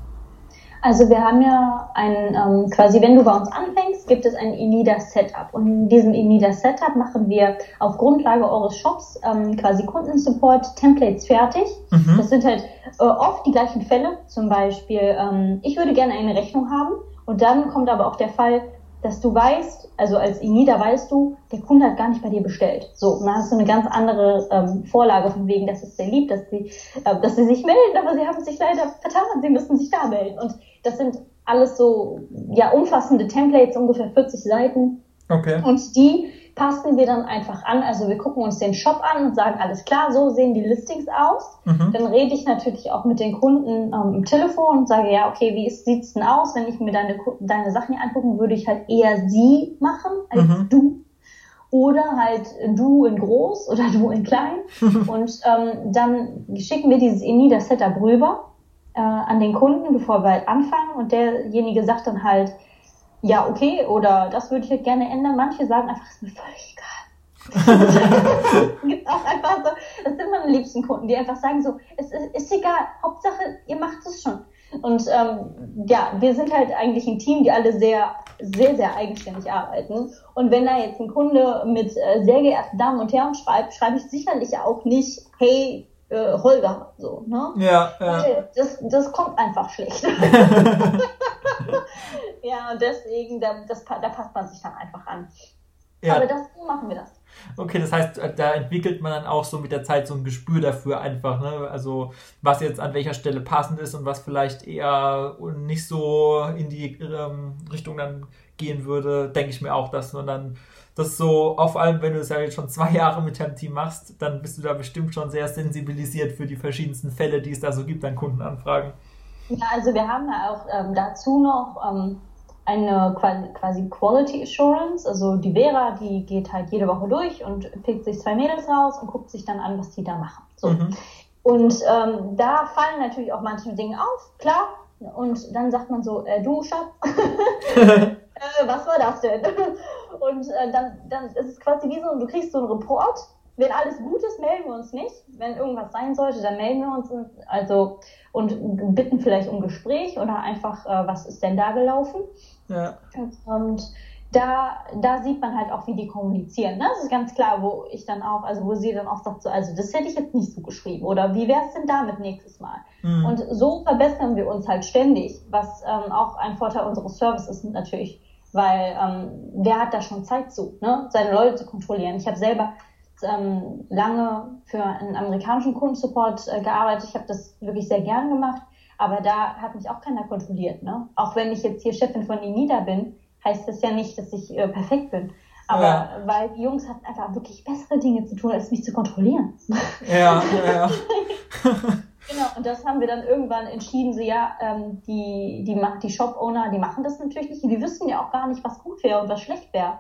Also wir haben ja ein, ähm, quasi wenn du bei uns anfängst, gibt es ein Inida Setup. Und in diesem Inida Setup machen wir auf Grundlage eures Shops ähm, quasi Kundensupport Templates fertig. Mhm. Das sind halt äh, oft die gleichen Fälle. Zum Beispiel, ähm, ich würde gerne eine Rechnung haben. Und dann kommt aber auch der Fall, dass du weißt, also als Inida weißt du, der Kunde hat gar nicht bei dir bestellt. So, dann hast du eine ganz andere ähm, Vorlage von wegen, das ist sehr lieb, dass sie, äh, dass sie sich melden, aber sie haben sich leider vertan, sie müssen sich da melden. Und das sind alles so ja umfassende Templates, ungefähr 40 Seiten. Okay. Und die passen wir dann einfach an. Also wir gucken uns den Shop an und sagen, alles klar, so sehen die Listings aus. Mhm. Dann rede ich natürlich auch mit den Kunden ähm, im Telefon und sage, ja, okay, wie sieht's denn aus? Wenn ich mir deine, deine Sachen hier angucken, würde ich halt eher sie machen als mhm. du. Oder halt du in groß oder du in klein. und ähm, dann schicken wir dieses Enida Setup rüber äh, an den Kunden, bevor wir halt anfangen. Und derjenige sagt dann halt, ja, okay, oder das würde ich halt gerne ändern. Manche sagen einfach, ist mir völlig egal. gibt auch einfach so, das sind meine liebsten Kunden, die einfach sagen so, es ist, ist egal, Hauptsache ihr macht es schon. Und ähm, ja, wir sind halt eigentlich ein Team, die alle sehr, sehr, sehr eigenständig arbeiten. Und wenn da jetzt ein Kunde mit äh, sehr geehrten Damen und Herren schreibt, schreibe ich sicherlich auch nicht, hey, äh, Holger, so, ne? Ja, ja. Das, das kommt einfach schlecht. ja, und deswegen, da, das, da passt man sich dann einfach an. Ja. Aber das machen wir das. Okay, das heißt, da entwickelt man dann auch so mit der Zeit so ein Gespür dafür einfach, ne? Also was jetzt an welcher Stelle passend ist und was vielleicht eher nicht so in die ähm, Richtung dann gehen würde, denke ich mir auch, dass man dann das so, vor allem wenn du es ja jetzt schon zwei Jahre mit deinem Team machst, dann bist du da bestimmt schon sehr sensibilisiert für die verschiedensten Fälle, die es da so gibt an Kundenanfragen. Ja, also wir haben ja auch ähm, dazu noch ähm, eine quasi Quality Assurance. Also die Vera, die geht halt jede Woche durch und pickt sich zwei Mädels raus und guckt sich dann an, was die da machen. So. Mhm. Und ähm, da fallen natürlich auch manche Dinge auf, klar. Und dann sagt man so, äh, du Schatz, äh, was war das denn? Und äh, dann, dann ist es quasi wie so, du kriegst so einen Report. Wenn alles gut ist, melden wir uns nicht. Wenn irgendwas sein sollte, dann melden wir uns. Also und bitten vielleicht um Gespräch oder einfach, äh, was ist denn da gelaufen? Ja. Und da, da sieht man halt auch, wie die kommunizieren. Ne? Das ist ganz klar, wo ich dann auch, also wo sie dann auch sagt, so, also das hätte ich jetzt nicht so geschrieben oder wie wäre es denn damit nächstes Mal? Mhm. Und so verbessern wir uns halt ständig, was ähm, auch ein Vorteil unseres Services ist natürlich, weil ähm, wer hat da schon Zeit zu, ne? seine Leute zu kontrollieren. Ich habe selber ähm, lange für einen amerikanischen Kundensupport äh, gearbeitet. Ich habe das wirklich sehr gern gemacht, aber da hat mich auch keiner kontrolliert. Ne? Auch wenn ich jetzt hier Chefin von Emida bin, heißt das ja nicht, dass ich äh, perfekt bin. Aber ja. weil die Jungs hatten einfach wirklich bessere Dinge zu tun, als mich zu kontrollieren. Ja, ja, ja. genau, und das haben wir dann irgendwann entschieden, so ja, ähm, die, die, die Shop-Owner, die machen das natürlich nicht. Die wissen ja auch gar nicht, was gut wäre und was schlecht wäre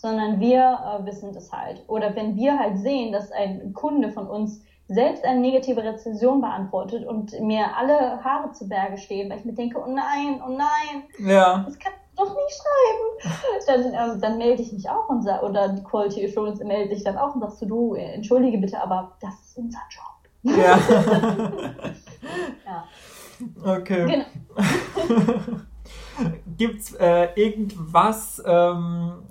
sondern wir äh, wissen das halt. Oder wenn wir halt sehen, dass ein Kunde von uns selbst eine negative Rezension beantwortet und mir alle Haare zu Berge stehen, weil ich mir denke, oh nein, oh nein, ja. das kann ich doch nicht schreiben. Dann, ähm, dann melde ich mich auch und oder die Quality Assurance meldet sich dann auch und sagst du, du, entschuldige bitte, aber das ist unser Job. Ja. ja. Okay. Genau. Gibt es äh, irgendwas, ähm,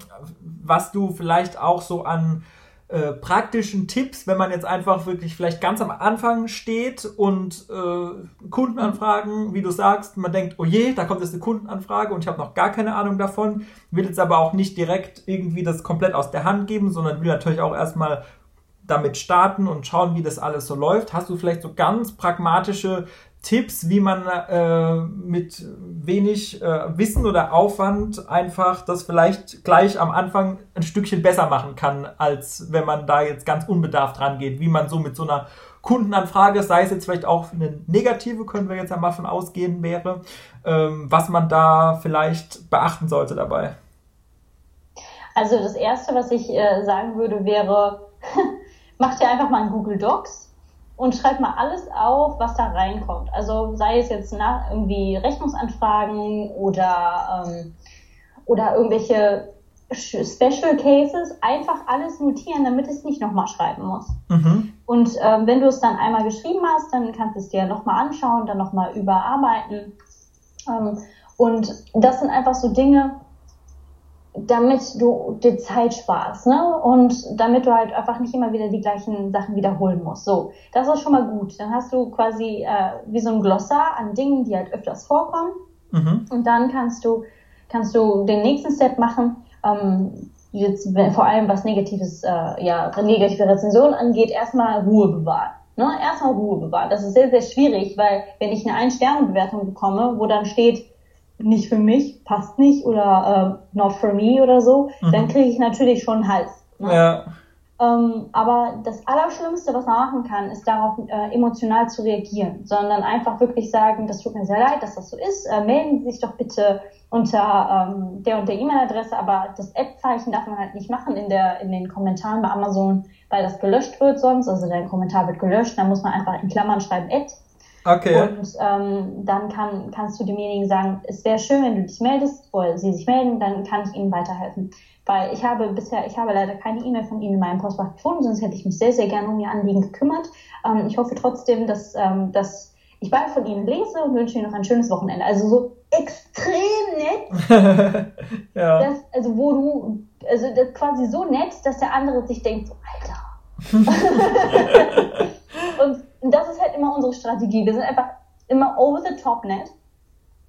was du vielleicht auch so an äh, praktischen Tipps, wenn man jetzt einfach wirklich vielleicht ganz am Anfang steht und äh, Kundenanfragen, wie du sagst, man denkt, oh je, da kommt jetzt eine Kundenanfrage und ich habe noch gar keine Ahnung davon, will jetzt aber auch nicht direkt irgendwie das komplett aus der Hand geben, sondern will natürlich auch erstmal damit starten und schauen, wie das alles so läuft. Hast du vielleicht so ganz pragmatische Tipps, wie man äh, mit wenig äh, Wissen oder Aufwand einfach das vielleicht gleich am Anfang ein Stückchen besser machen kann, als wenn man da jetzt ganz unbedarft rangeht, wie man so mit so einer Kundenanfrage, sei es jetzt vielleicht auch eine negative, können wir jetzt einmal von ausgehen wäre, ähm, was man da vielleicht beachten sollte dabei. Also das Erste, was ich äh, sagen würde, wäre, macht ihr einfach mal ein Google Docs und schreibt mal alles auf, was da reinkommt. Also sei es jetzt nach irgendwie Rechnungsanfragen oder, ähm, oder irgendwelche Special Cases, einfach alles notieren, damit es nicht nochmal schreiben muss. Mhm. Und ähm, wenn du es dann einmal geschrieben hast, dann kannst du es dir nochmal anschauen, dann nochmal überarbeiten. Ähm, und das sind einfach so Dinge, damit du dir Zeit sparst, ne? Und damit du halt einfach nicht immer wieder die gleichen Sachen wiederholen musst. So, das ist schon mal gut. Dann hast du quasi äh, wie so ein Glossar an Dingen, die halt öfters vorkommen. Mhm. Und dann kannst du kannst du den nächsten Step machen. Ähm, jetzt vor allem was negatives, äh, ja negative Rezensionen angeht, erstmal Ruhe bewahren. Ne? Erstmal Ruhe bewahren. Das ist sehr sehr schwierig, weil wenn ich eine Ein-Sterne-Bewertung bekomme, wo dann steht nicht für mich, passt nicht oder äh, not for me oder so, mhm. dann kriege ich natürlich schon Hals. Ne? Ja. Ähm, aber das Allerschlimmste, was man machen kann, ist darauf äh, emotional zu reagieren, sondern einfach wirklich sagen, das tut mir sehr leid, dass das so ist. Äh, melden Sie sich doch bitte unter ähm, der und der E-Mail-Adresse, aber das App-Zeichen darf man halt nicht machen in der in den Kommentaren bei Amazon, weil das gelöscht wird sonst. Also dein Kommentar wird gelöscht, dann muss man einfach in Klammern schreiben Ad Okay. Und ähm, dann kann, kannst du demjenigen sagen, es wäre schön, wenn du dich meldest oder sie sich melden, dann kann ich ihnen weiterhelfen. Weil ich habe bisher, ich habe leider keine E-Mail von ihnen in meinem Postfach gefunden, sonst hätte ich mich sehr, sehr gerne um ihr Anliegen gekümmert. Ähm, ich hoffe trotzdem, dass, ähm, dass ich bald von ihnen lese und wünsche ihnen noch ein schönes Wochenende. Also so extrem nett. ja. Dass, also wo du, also das quasi so nett, dass der andere sich denkt, so, Alter. und das ist halt immer unsere Strategie. Wir sind einfach immer over the top nett.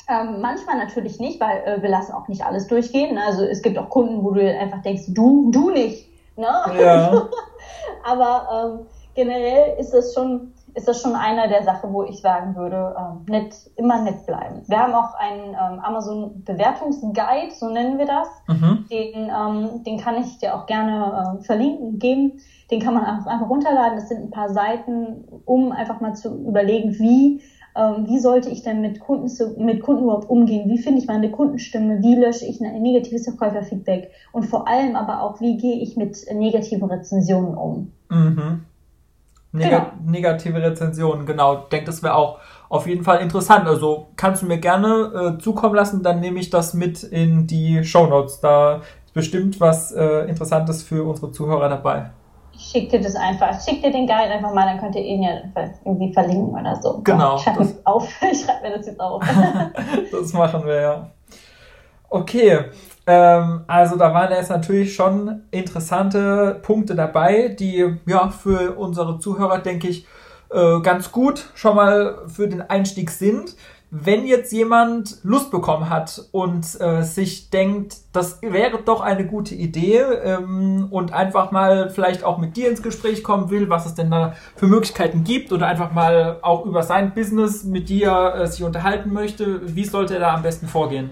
Ähm, manchmal natürlich nicht, weil äh, wir lassen auch nicht alles durchgehen. Also es gibt auch Kunden, wo du einfach denkst, du, du nicht. Ne? Ja. Aber ähm, generell ist es schon ist das schon einer der Sachen, wo ich sagen würde, ähm, nett, immer nett bleiben. Wir haben auch einen ähm, Amazon Bewertungsguide, so nennen wir das. Mhm. Den, ähm, den kann ich dir auch gerne äh, verlinken, geben. Den kann man einfach, einfach runterladen. Das sind ein paar Seiten, um einfach mal zu überlegen, wie ähm, wie sollte ich denn mit Kunden, zu, mit Kunden überhaupt umgehen? Wie finde ich meine Kundenstimme? Wie lösche ich ein negatives Verkäuferfeedback? Und vor allem aber auch, wie gehe ich mit negativen Rezensionen um? Mhm. Neg genau. Negative Rezensionen, genau. Ich denke, das wäre auch auf jeden Fall interessant. Also kannst du mir gerne äh, zukommen lassen, dann nehme ich das mit in die Show Notes. Da ist bestimmt was äh, Interessantes für unsere Zuhörer dabei. Ich schicke dir das einfach. Ich schicke dir den Guide einfach mal, dann könnt ihr ihn ja irgendwie verlinken oder so. Genau. Ich schreibe schreib mir das jetzt auf. das machen wir ja. Okay, ähm, also da waren jetzt natürlich schon interessante Punkte dabei, die ja für unsere Zuhörer, denke ich, äh, ganz gut schon mal für den Einstieg sind. Wenn jetzt jemand Lust bekommen hat und äh, sich denkt, das wäre doch eine gute Idee ähm, und einfach mal vielleicht auch mit dir ins Gespräch kommen will, was es denn da für Möglichkeiten gibt oder einfach mal auch über sein Business mit dir äh, sich unterhalten möchte, wie sollte er da am besten vorgehen?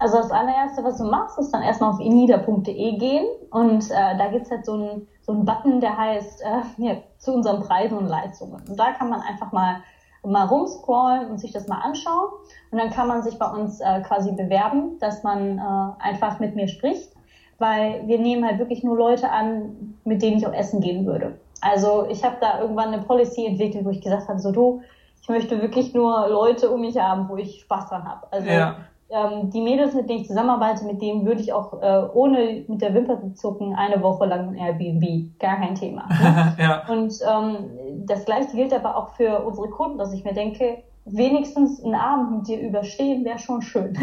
Also das allererste, was du machst, ist dann erstmal auf inida.de gehen und äh, da gibt's halt so einen so einen Button, der heißt äh, ja, zu unseren Preisen und Leistungen. Und da kann man einfach mal mal rumscrollen und sich das mal anschauen. Und dann kann man sich bei uns äh, quasi bewerben, dass man äh, einfach mit mir spricht, weil wir nehmen halt wirklich nur Leute an, mit denen ich auch essen gehen würde. Also ich habe da irgendwann eine Policy entwickelt, wo ich gesagt habe, so du, ich möchte wirklich nur Leute um mich haben, wo ich Spaß dran habe. Also ja ähm, die Mädels, mit denen ich zusammenarbeite, mit denen würde ich auch äh, ohne mit der Wimper zu zucken eine Woche lang Airbnb. Gar kein Thema. Ne? ja. Und ähm, das gleiche gilt aber auch für unsere Kunden, dass ich mir denke, wenigstens einen Abend mit dir überstehen wäre schon schön.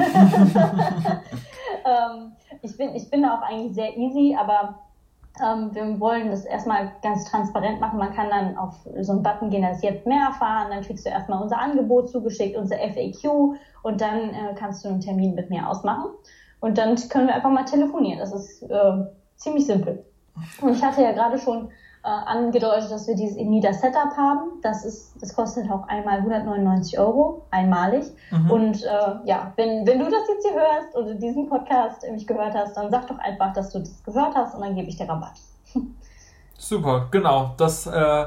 ähm, ich, bin, ich bin da auch eigentlich sehr easy, aber ähm, wir wollen das erstmal ganz transparent machen. Man kann dann auf so einen Button gehen, das jetzt mehr erfahren. Dann kriegst du erstmal unser Angebot zugeschickt, unser FAQ und dann äh, kannst du einen Termin mit mir ausmachen. Und dann können wir einfach mal telefonieren. Das ist äh, ziemlich simpel. Und ich hatte ja gerade schon äh, angedeutet, dass wir dieses Inida Setup haben. Das ist, das kostet auch einmal 199 Euro, einmalig. Mhm. Und äh, ja, wenn, wenn du das jetzt hier hörst oder diesen Podcast mich gehört hast, dann sag doch einfach, dass du das gehört hast und dann gebe ich dir Rabatt. Super, genau. Das äh,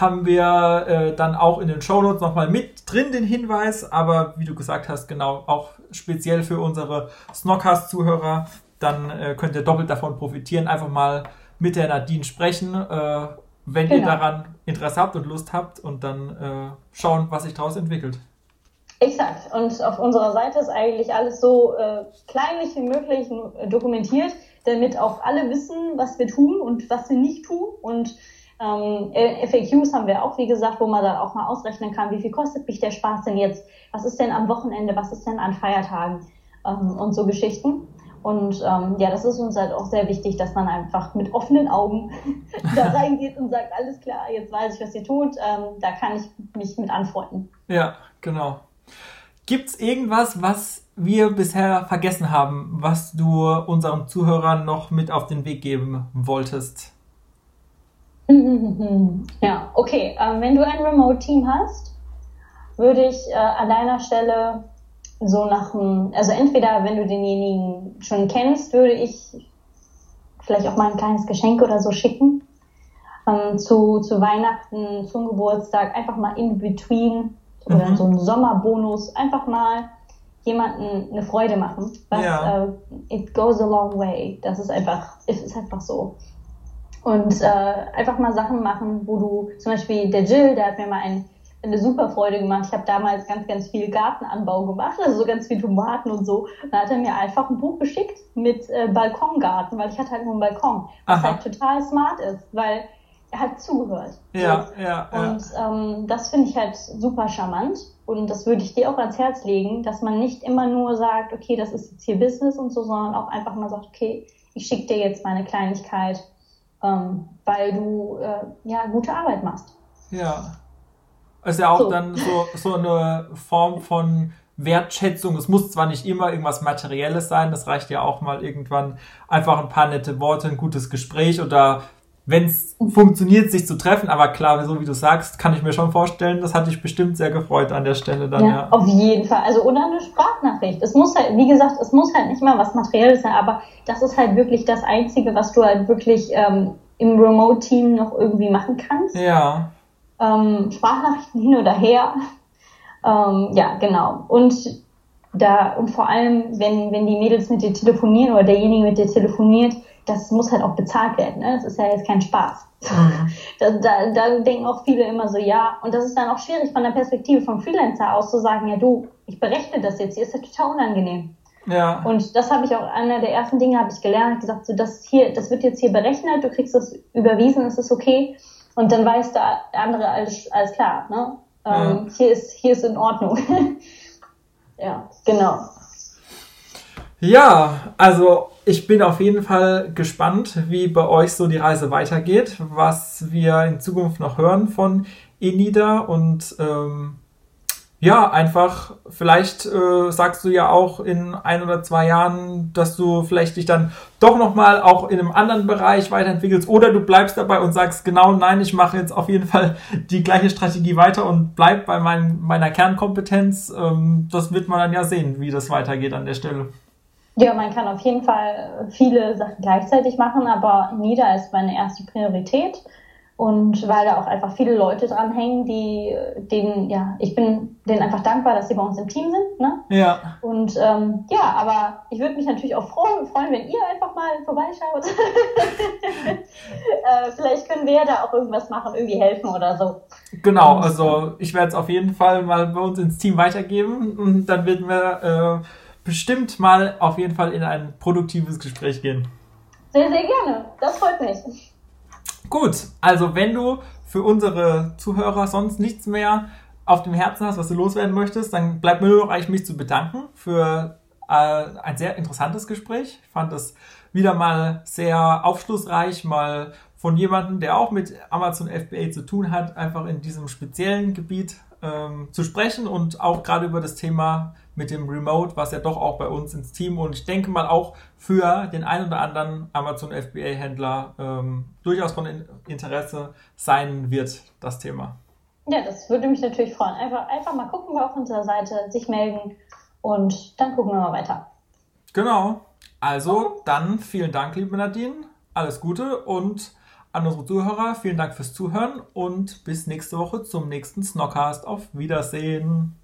haben wir äh, dann auch in den Shownotes nochmal mit drin, den Hinweis. Aber wie du gesagt hast, genau, auch speziell für unsere Snockcast-Zuhörer, dann äh, könnt ihr doppelt davon profitieren. Einfach mal mit der Nadine sprechen, äh, wenn genau. ihr daran Interesse habt und Lust habt und dann äh, schauen, was sich daraus entwickelt. Exakt. Und auf unserer Seite ist eigentlich alles so äh, kleinlich wie möglich dokumentiert, damit auch alle wissen, was wir tun und was wir nicht tun. Und ähm, FAQs haben wir auch, wie gesagt, wo man dann auch mal ausrechnen kann, wie viel kostet mich der Spaß denn jetzt? Was ist denn am Wochenende? Was ist denn an Feiertagen? Ähm, und so Geschichten. Und ähm, ja, das ist uns halt auch sehr wichtig, dass man einfach mit offenen Augen da reingeht und sagt, alles klar, jetzt weiß ich, was ihr tut, ähm, da kann ich mich mit anfreunden. Ja, genau. Gibt es irgendwas, was wir bisher vergessen haben, was du unseren Zuhörern noch mit auf den Weg geben wolltest? Ja, okay. Ähm, wenn du ein Remote-Team hast, würde ich äh, an deiner Stelle so nach dem, also entweder wenn du denjenigen schon kennst, würde ich vielleicht auch mal ein kleines Geschenk oder so schicken. Ähm, zu, zu Weihnachten, zum Geburtstag, einfach mal in between oder mhm. so ein Sommerbonus, einfach mal jemanden eine Freude machen. Was, ja. uh, it goes a long way. Das ist einfach, es ist einfach so. Und äh, einfach mal Sachen machen, wo du, zum Beispiel der Jill, der hat mir mal ein eine super Freude gemacht. Ich habe damals ganz, ganz viel Gartenanbau gemacht, also so ganz viel Tomaten und so. Da hat er mir einfach ein Buch geschickt mit äh, Balkongarten, weil ich hatte halt nur einen Balkon, was Aha. halt total smart ist, weil er hat zugehört. Ja, so. ja, ja. Und ähm, das finde ich halt super charmant. Und das würde ich dir auch ans Herz legen, dass man nicht immer nur sagt, okay, das ist jetzt hier Business und so, sondern auch einfach mal sagt, okay, ich schicke dir jetzt meine Kleinigkeit, ähm, weil du äh, ja gute Arbeit machst. Ja, ist ja auch so. dann so, so eine Form von Wertschätzung. Es muss zwar nicht immer irgendwas Materielles sein, das reicht ja auch mal irgendwann einfach ein paar nette Worte, ein gutes Gespräch oder wenn es funktioniert, sich zu treffen. Aber klar, so wie du sagst, kann ich mir schon vorstellen, das hat dich bestimmt sehr gefreut an der Stelle dann. Ja, ja. auf jeden Fall. Also oder eine Sprachnachricht. Es muss halt, wie gesagt, es muss halt nicht mal was Materielles sein, aber das ist halt wirklich das Einzige, was du halt wirklich ähm, im Remote-Team noch irgendwie machen kannst. Ja. Ähm, Sprachnachrichten hin oder her. Ähm, ja, genau. Und da, und vor allem, wenn, wenn die Mädels mit dir telefonieren oder derjenige mit dir telefoniert, das muss halt auch bezahlt werden. Ne? Das ist ja jetzt kein Spaß. Mhm. Da, da, da denken auch viele immer so, ja, und das ist dann auch schwierig von der Perspektive vom Freelancer aus zu sagen, ja du, ich berechne das jetzt, hier ist ja total unangenehm. Ja. Und das habe ich auch, einer der ersten Dinge habe ich gelernt, gesagt, so das hier, das wird jetzt hier berechnet, du kriegst das überwiesen, ist das okay? Und dann weiß der andere alles, alles klar, ne? Ja. Ähm, hier ist, hier ist in Ordnung. ja, genau. Ja, also ich bin auf jeden Fall gespannt, wie bei euch so die Reise weitergeht, was wir in Zukunft noch hören von Enida und ähm, ja, einfach, vielleicht äh, sagst du ja auch in ein oder zwei Jahren, dass du vielleicht dich dann doch nochmal auch in einem anderen Bereich weiterentwickelst oder du bleibst dabei und sagst, genau, nein, ich mache jetzt auf jeden Fall die gleiche Strategie weiter und bleib bei mein, meiner Kernkompetenz. Ähm, das wird man dann ja sehen, wie das weitergeht an der Stelle. Ja, man kann auf jeden Fall viele Sachen gleichzeitig machen, aber NIDA ist meine erste Priorität. Und weil da auch einfach viele Leute dranhängen, die denen, ja, ich bin denen einfach dankbar, dass sie bei uns im Team sind. Ne? Ja. Und ähm, ja, aber ich würde mich natürlich auch freuen, freuen, wenn ihr einfach mal vorbeischaut. äh, vielleicht können wir ja da auch irgendwas machen, irgendwie helfen oder so. Genau, also ich werde es auf jeden Fall mal bei uns ins Team weitergeben und dann werden wir äh, bestimmt mal auf jeden Fall in ein produktives Gespräch gehen. Sehr, sehr gerne. Das freut mich. Gut, also wenn du für unsere Zuhörer sonst nichts mehr auf dem Herzen hast, was du loswerden möchtest, dann bleibt mir nur noch eigentlich mich zu bedanken für äh, ein sehr interessantes Gespräch. Ich fand das wieder mal sehr aufschlussreich, mal von jemandem, der auch mit Amazon FBA zu tun hat, einfach in diesem speziellen Gebiet ähm, zu sprechen und auch gerade über das Thema mit dem Remote, was ja doch auch bei uns ins Team und ich denke mal auch für den einen oder anderen Amazon FBA-Händler ähm, durchaus von Interesse sein wird, das Thema. Ja, das würde mich natürlich freuen. Einfach, einfach mal gucken wir auf unserer Seite, sich melden und dann gucken wir mal weiter. Genau. Also dann vielen Dank, liebe Nadine. Alles Gute und an unsere Zuhörer, vielen Dank fürs Zuhören und bis nächste Woche zum nächsten Snockcast. Auf Wiedersehen.